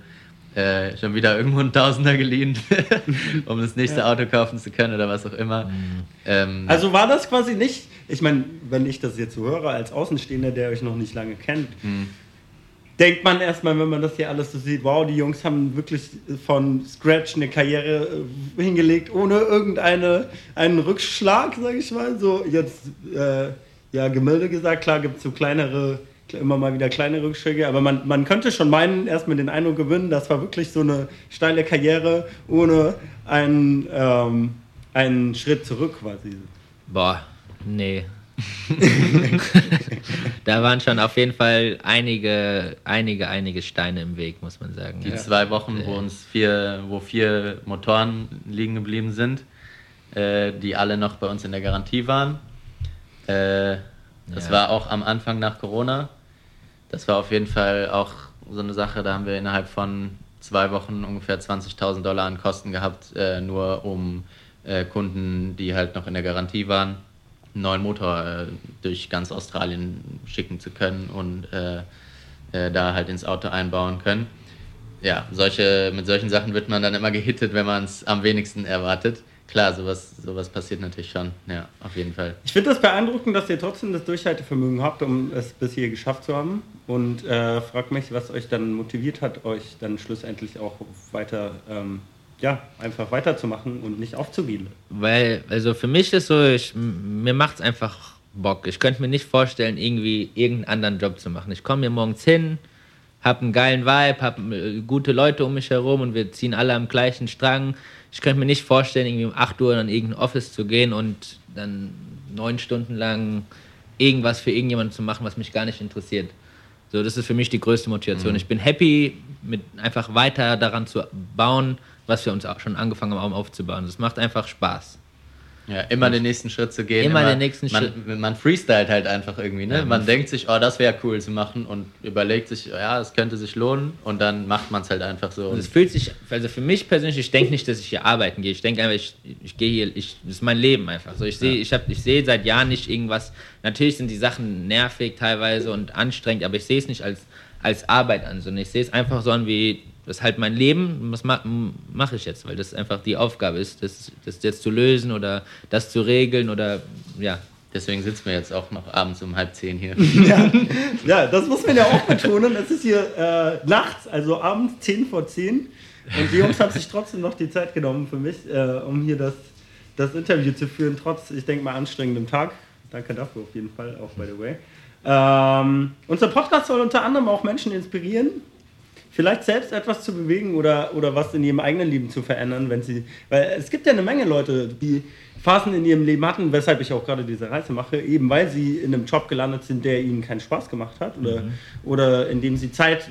Äh, schon wieder irgendwo ein Tausender geliehen, um das nächste ja. Auto kaufen zu können oder was auch immer. Mhm. Ähm, also war das quasi nicht, ich meine, wenn ich das jetzt so höre als Außenstehender, der euch noch nicht lange kennt, mhm. denkt man erstmal, wenn man das hier alles so sieht, wow, die Jungs haben wirklich von Scratch eine Karriere äh, hingelegt, ohne irgendeinen Rückschlag, sage ich mal. So jetzt, äh, ja, Gemälde gesagt, klar gibt es so kleinere immer mal wieder kleine Rückschläge, aber man, man könnte schon meinen, erstmal den Eindruck gewinnen, das war wirklich so eine steile Karriere ohne einen, ähm, einen Schritt zurück quasi. Boah, nee. da waren schon auf jeden Fall einige, einige, einige Steine im Weg, muss man sagen. Die ja. zwei Wochen, wo uns vier, wo vier Motoren liegen geblieben sind, äh, die alle noch bei uns in der Garantie waren. Äh, das ja. war auch am Anfang nach Corona. Das war auf jeden Fall auch so eine Sache, da haben wir innerhalb von zwei Wochen ungefähr 20.000 Dollar an Kosten gehabt, äh, nur um äh, Kunden, die halt noch in der Garantie waren, einen neuen Motor äh, durch ganz Australien schicken zu können und äh, äh, da halt ins Auto einbauen können. Ja, solche, mit solchen Sachen wird man dann immer gehittet, wenn man es am wenigsten erwartet. Klar, sowas, sowas passiert natürlich schon, ja, auf jeden Fall. Ich finde das beeindruckend, dass ihr trotzdem das Durchhaltevermögen habt, um es bis hier geschafft zu haben. Und äh, frag mich, was euch dann motiviert hat, euch dann schlussendlich auch weiter ähm, ja, einfach weiterzumachen und nicht aufzugeben. Weil, also für mich ist so, ich, mir macht es einfach Bock. Ich könnte mir nicht vorstellen, irgendwie irgendeinen anderen Job zu machen. Ich komme hier morgens hin, habe einen geilen Vibe, habe äh, gute Leute um mich herum und wir ziehen alle am gleichen Strang. Ich könnte mir nicht vorstellen, irgendwie um 8 Uhr in irgendein Office zu gehen und dann neun Stunden lang irgendwas für irgendjemanden zu machen, was mich gar nicht interessiert. So, das ist für mich die größte Motivation. Mhm. Ich bin happy, mit einfach weiter daran zu bauen, was wir uns auch schon angefangen haben aufzubauen. Das macht einfach Spaß. Ja, immer den nächsten Schritt zu gehen. Immer, immer den nächsten man, Schritt. Man freestylt halt einfach irgendwie. Ne? Ja, man, man denkt sich, oh, das wäre cool zu machen und überlegt sich, ja, es könnte sich lohnen und dann macht man es halt einfach so. Und es fühlt sich, also für mich persönlich, ich denke nicht, dass ich hier arbeiten gehe. Ich denke einfach, ich, ich gehe hier, ich, das ist mein Leben einfach. So, ich sehe, ja. ich, ich sehe seit Jahren nicht irgendwas. Natürlich sind die Sachen nervig teilweise und anstrengend, aber ich sehe es nicht als, als Arbeit an, sondern ich sehe es einfach so an wie das ist halt mein Leben, was ma mache ich jetzt, weil das einfach die Aufgabe ist, das, das jetzt zu lösen oder das zu regeln oder ja. Deswegen sitzen wir jetzt auch noch abends um halb zehn hier. ja, ja, das muss man ja auch betonen. Es ist hier äh, nachts, also abends zehn vor zehn. Und die Jungs haben sich trotzdem noch die Zeit genommen für mich, äh, um hier das, das Interview zu führen, trotz, ich denke mal, anstrengendem Tag. Danke dafür auf jeden Fall, auch by the way. Ähm, unser Podcast soll unter anderem auch Menschen inspirieren, vielleicht selbst etwas zu bewegen oder, oder was in ihrem eigenen Leben zu verändern, wenn sie. Weil es gibt ja eine Menge Leute, die Phasen in ihrem Leben hatten, weshalb ich auch gerade diese Reise mache, eben weil sie in einem Job gelandet sind, der ihnen keinen Spaß gemacht hat oder, mhm. oder in dem sie Zeit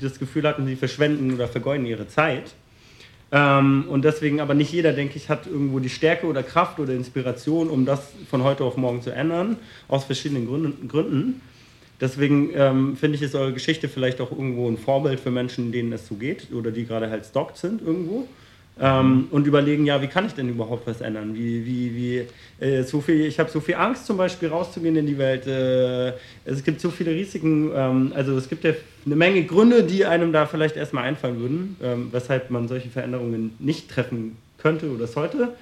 das Gefühl hatten, sie verschwenden oder vergeuden ihre Zeit. Ähm, und deswegen aber nicht jeder, denke ich, hat irgendwo die Stärke oder Kraft oder Inspiration, um das von heute auf morgen zu ändern, aus verschiedenen Gründen. Deswegen ähm, finde ich, ist eure Geschichte vielleicht auch irgendwo ein Vorbild für Menschen, denen es so geht oder die gerade halt stockt sind irgendwo. Ähm, und überlegen, ja, wie kann ich denn überhaupt was ändern? Wie, wie, wie, äh, so viel, ich habe so viel Angst zum Beispiel rauszugehen in die Welt. Äh, es gibt so viele Risiken, ähm, also es gibt ja eine Menge Gründe, die einem da vielleicht erstmal einfallen würden, ähm, weshalb man solche Veränderungen nicht treffen könnte oder sollte.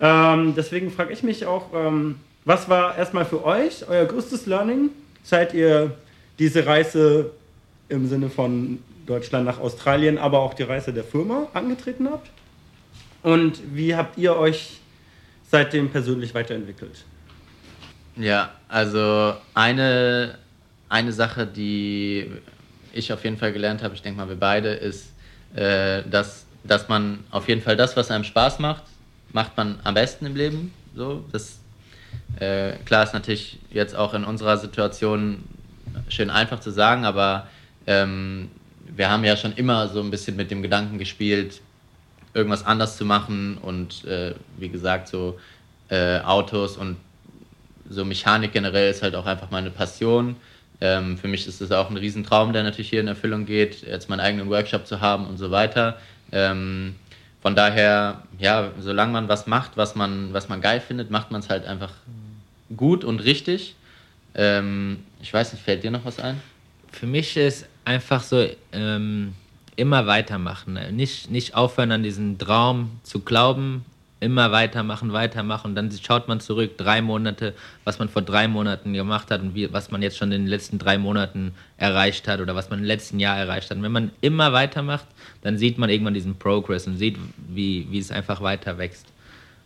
Ähm, deswegen frage ich mich auch, ähm, was war erstmal für euch euer größtes Learning seit ihr diese Reise im Sinne von Deutschland nach Australien, aber auch die Reise der Firma angetreten habt? Und wie habt ihr euch seitdem persönlich weiterentwickelt? Ja, also eine, eine Sache, die ich auf jeden Fall gelernt habe, ich denke mal wir beide, ist, äh, dass, dass man auf jeden Fall das, was einem Spaß macht, macht man am besten im Leben. So, das äh, klar ist natürlich jetzt auch in unserer Situation schön einfach zu sagen, aber ähm, wir haben ja schon immer so ein bisschen mit dem Gedanken gespielt, irgendwas anders zu machen und äh, wie gesagt, so äh, Autos und so Mechanik generell ist halt auch einfach meine Passion. Ähm, für mich ist es auch ein Riesentraum, der natürlich hier in Erfüllung geht, jetzt meinen eigenen Workshop zu haben und so weiter. Ähm, von daher, ja, solange man was macht, was man, was man geil findet, macht man es halt einfach gut und richtig. Ähm, ich weiß nicht, fällt dir noch was ein? Für mich ist einfach so ähm, immer weitermachen. Nicht, nicht aufhören an diesen Traum zu glauben, immer weitermachen, weitermachen. Und dann schaut man zurück, drei Monate, was man vor drei Monaten gemacht hat und wie, was man jetzt schon in den letzten drei Monaten erreicht hat oder was man im letzten Jahr erreicht hat. Und wenn man immer weitermacht, dann sieht man irgendwann diesen Progress und sieht, wie, wie es einfach weiter wächst.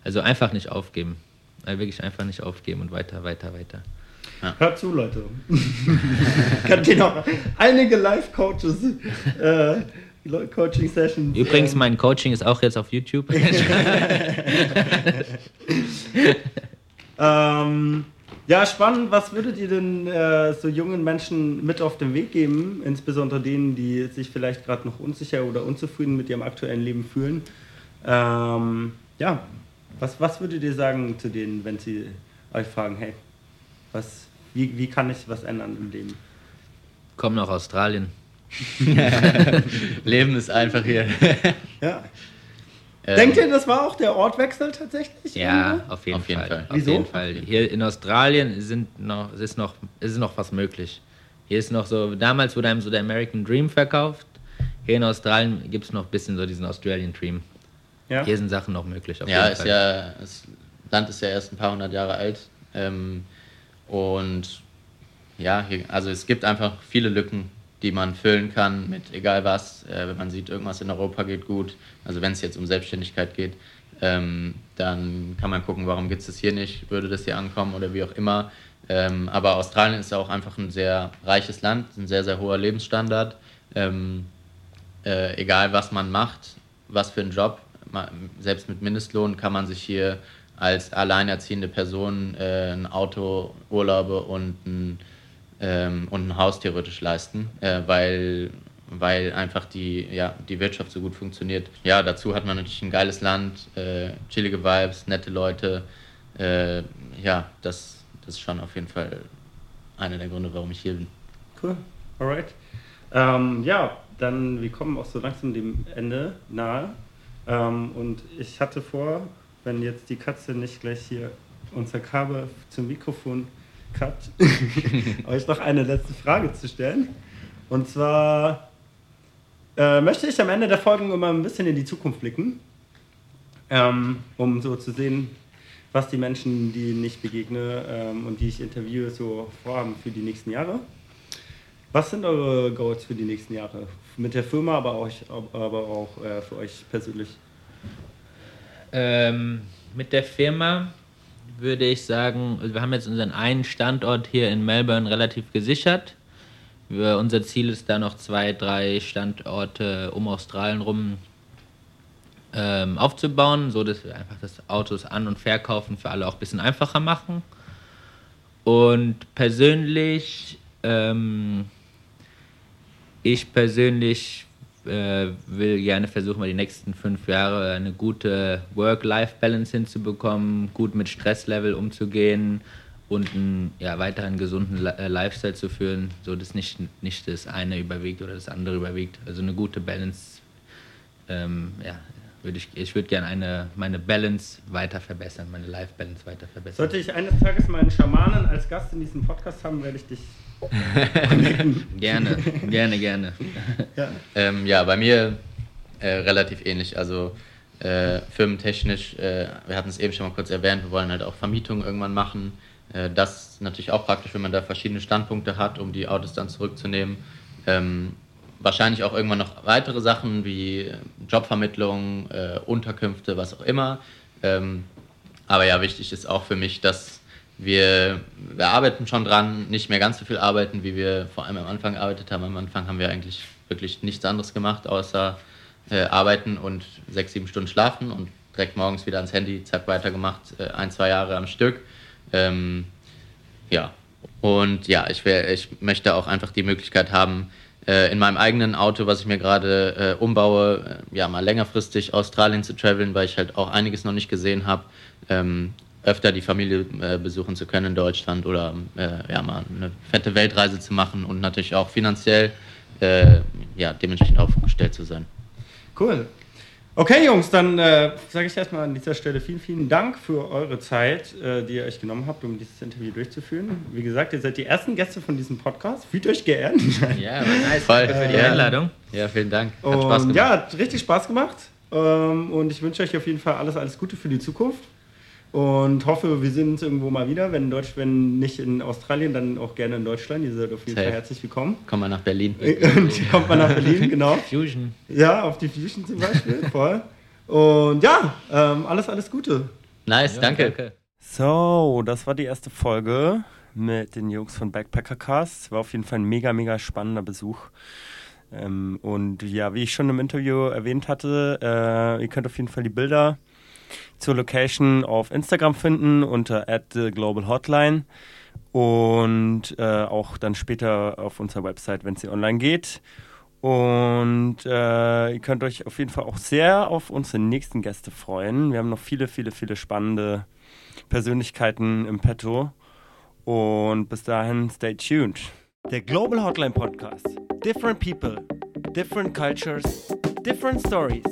Also einfach nicht aufgeben. Also wirklich einfach nicht aufgeben und weiter, weiter, weiter. Ja. Hört zu, Leute. Könnt ihr noch einige Live-Coaches, äh, Coaching-Sessions. Übrigens, mein Coaching ist auch jetzt auf YouTube. ähm, Ja, spannend. Was würdet ihr denn äh, so jungen Menschen mit auf den Weg geben, insbesondere denen, die sich vielleicht gerade noch unsicher oder unzufrieden mit ihrem aktuellen Leben fühlen? Ähm, ja, was, was würdet ihr sagen zu denen, wenn sie euch fragen, hey, was, wie, wie kann ich was ändern im Leben? Komm nach Australien. Leben ist einfach hier. ja. Ähm, Denkt ihr, das war auch der Ortwechsel tatsächlich? Ja, irgendwo? auf jeden, auf jeden Fall. Fall. Auf Wieso? jeden Fall. Hier in Australien sind noch, ist, noch, ist noch was möglich. Hier ist noch so, damals wurde einem so der American Dream verkauft. Hier in Australien gibt es noch ein bisschen so diesen Australian Dream. Ja. Hier sind Sachen noch möglich. ja, ist Fall. ja, das Land ist ja erst ein paar hundert Jahre alt. Ähm, und ja, hier, also es gibt einfach viele Lücken, die man füllen kann mit egal was. Äh, wenn man sieht, irgendwas in Europa geht gut, also wenn es jetzt um Selbstständigkeit geht, ähm, dann kann man gucken, warum gibt es das hier nicht, würde das hier ankommen oder wie auch immer. Ähm, aber Australien ist auch einfach ein sehr reiches Land, ein sehr, sehr hoher Lebensstandard. Ähm, äh, egal was man macht, was für einen Job, selbst mit Mindestlohn kann man sich hier als alleinerziehende Person äh, ein Auto, Urlaube und ein, ähm, und ein Haus theoretisch leisten, äh, weil, weil einfach die, ja, die Wirtschaft so gut funktioniert. Ja, dazu hat man natürlich ein geiles Land, äh, chillige Vibes, nette Leute. Äh, ja, das, das ist schon auf jeden Fall einer der Gründe, warum ich hier bin. Cool, alright. Ähm, ja, dann wir kommen auch so langsam dem Ende nahe. Ähm, und ich hatte vor, wenn jetzt die Katze nicht gleich hier unser Kabel zum Mikrofon cut, euch noch eine letzte Frage zu stellen. Und zwar äh, möchte ich am Ende der Folgen immer ein bisschen in die Zukunft blicken, ähm, um so zu sehen, was die Menschen, die ich begegne ähm, und die ich interviewe, so vorhaben für die nächsten Jahre. Was sind eure Goals für die nächsten Jahre? Mit der Firma, aber auch, aber auch äh, für euch persönlich? Ähm, mit der Firma würde ich sagen, also wir haben jetzt unseren einen Standort hier in Melbourne relativ gesichert. Wir, unser Ziel ist da noch zwei, drei Standorte um Australien rum ähm, aufzubauen, so dass wir einfach das Autos an- und verkaufen für alle auch ein bisschen einfacher machen. Und persönlich ähm, ich persönlich äh, will gerne versuchen, mal die nächsten fünf Jahre eine gute Work-Life-Balance hinzubekommen, gut mit Stresslevel umzugehen und einen ja, weiterhin gesunden äh, Lifestyle zu führen, so dass nicht, nicht das eine überwiegt oder das andere überwiegt. Also eine gute Balance ähm, ja, würde ich, ich würde gerne eine, meine Balance weiter verbessern, meine Life-Balance weiter verbessern. Sollte ich eines Tages meinen Schamanen als Gast in diesem Podcast haben, werde ich dich gerne, gerne, gerne. Ja, ähm, ja bei mir äh, relativ ähnlich. Also äh, firmentechnisch, äh, wir hatten es eben schon mal kurz erwähnt, wir wollen halt auch Vermietungen irgendwann machen. Äh, das ist natürlich auch praktisch, wenn man da verschiedene Standpunkte hat, um die Autos dann zurückzunehmen. Ähm, wahrscheinlich auch irgendwann noch weitere Sachen wie Jobvermittlung, äh, Unterkünfte, was auch immer. Ähm, aber ja, wichtig ist auch für mich, dass wir, wir arbeiten schon dran, nicht mehr ganz so viel arbeiten, wie wir vor allem am Anfang gearbeitet haben. Am Anfang haben wir eigentlich wirklich nichts anderes gemacht, außer äh, arbeiten und sechs, sieben Stunden schlafen und direkt morgens wieder ans Handy, zack, weitergemacht, äh, ein, zwei Jahre am Stück. Ähm, ja, und ja, ich, wär, ich möchte auch einfach die Möglichkeit haben, äh, in meinem eigenen Auto, was ich mir gerade äh, umbaue, äh, ja mal längerfristig Australien zu traveln, weil ich halt auch einiges noch nicht gesehen habe. Ähm, öfter die Familie äh, besuchen zu können in Deutschland oder äh, ja mal eine fette Weltreise zu machen und natürlich auch finanziell äh, ja dementsprechend aufgestellt zu sein. Cool. Okay, Jungs, dann äh, sage ich erstmal an dieser Stelle vielen, vielen Dank für eure Zeit, äh, die ihr euch genommen habt, um dieses Interview durchzuführen. Wie gesagt, ihr seid die ersten Gäste von diesem Podcast. Fühlt euch geehrt. Ja, aber nice. Voll. Danke für die Einladung. Ja, vielen Dank. Hat und, Spaß gemacht. Ja, hat richtig Spaß gemacht. Ähm, und ich wünsche euch auf jeden Fall alles, alles Gute für die Zukunft. Und hoffe, wir sehen uns irgendwo mal wieder. Wenn, Deutsch, wenn nicht in Australien, dann auch gerne in Deutschland. Ihr seid auf jeden Safe. Fall herzlich willkommen. Kommt mal nach Berlin. kommt mal nach Berlin, genau. Fusion. Ja, auf die Fusion zum Beispiel. Voll. Und ja, ähm, alles, alles Gute. Nice, ja, danke. danke. So, das war die erste Folge mit den Jungs von Backpacker Cast. War auf jeden Fall ein mega, mega spannender Besuch. Ähm, und ja, wie ich schon im Interview erwähnt hatte, äh, ihr könnt auf jeden Fall die Bilder zur Location auf Instagram finden unter @theglobalhotline und äh, auch dann später auf unserer Website, wenn sie online geht. Und äh, ihr könnt euch auf jeden Fall auch sehr auf unsere nächsten Gäste freuen. Wir haben noch viele, viele, viele spannende Persönlichkeiten im Petto. Und bis dahin, stay tuned. Der Global Hotline Podcast. Different people, different cultures, different stories.